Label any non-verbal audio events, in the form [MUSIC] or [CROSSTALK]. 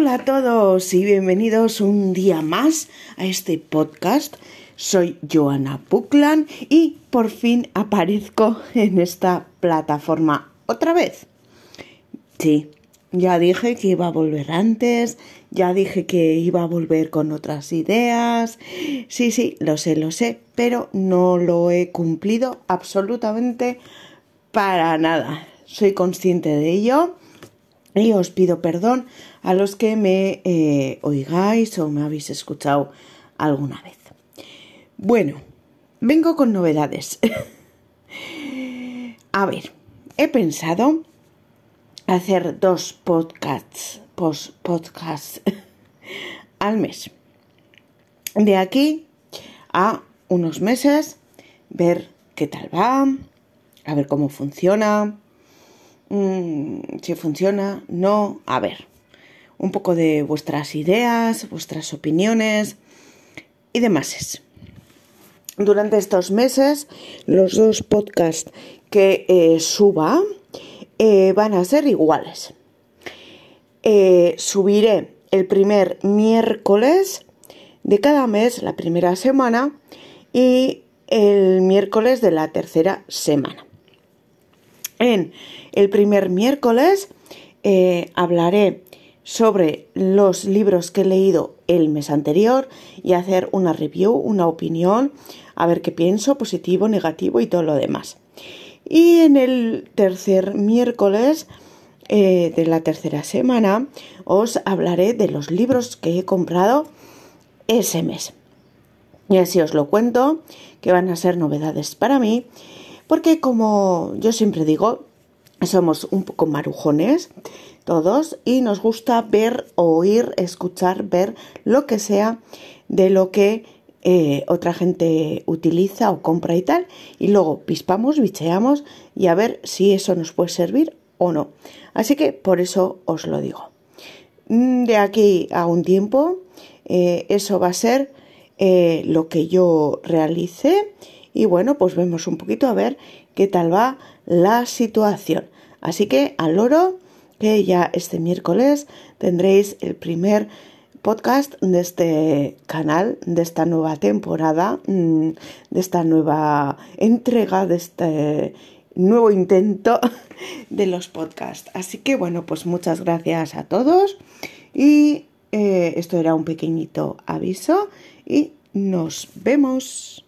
Hola a todos y bienvenidos un día más a este podcast. Soy Joana Buckland y por fin aparezco en esta plataforma otra vez. Sí, ya dije que iba a volver antes, ya dije que iba a volver con otras ideas. Sí, sí, lo sé, lo sé, pero no lo he cumplido absolutamente para nada. Soy consciente de ello y os pido perdón a los que me eh, oigáis o me habéis escuchado alguna vez. Bueno, vengo con novedades. [LAUGHS] a ver, he pensado hacer dos podcasts, post podcasts [LAUGHS] al mes. De aquí a unos meses, ver qué tal va, a ver cómo funciona, Mm, si funciona, no, a ver, un poco de vuestras ideas, vuestras opiniones y demás. Durante estos meses, los dos podcasts que eh, suba eh, van a ser iguales. Eh, subiré el primer miércoles de cada mes, la primera semana, y el miércoles de la tercera semana. En el primer miércoles eh, hablaré sobre los libros que he leído el mes anterior y hacer una review, una opinión, a ver qué pienso, positivo, negativo y todo lo demás. Y en el tercer miércoles eh, de la tercera semana os hablaré de los libros que he comprado ese mes. Y así os lo cuento, que van a ser novedades para mí porque como yo siempre digo, somos un poco marujones todos y nos gusta ver, oír, escuchar, ver lo que sea de lo que eh, otra gente utiliza o compra y tal, y luego pispamos, bicheamos y a ver si eso nos puede servir o no. Así que por eso os lo digo. Mm, de aquí a un tiempo, eh, eso va a ser eh, lo que yo realice y bueno, pues vemos un poquito a ver qué tal va la situación. Así que al loro, que ya este miércoles tendréis el primer podcast de este canal, de esta nueva temporada, mm, de esta nueva entrega, de este nuevo intento [LAUGHS] de los podcasts. Así que bueno, pues muchas gracias a todos y eh, esto era un pequeñito aviso y nos vemos.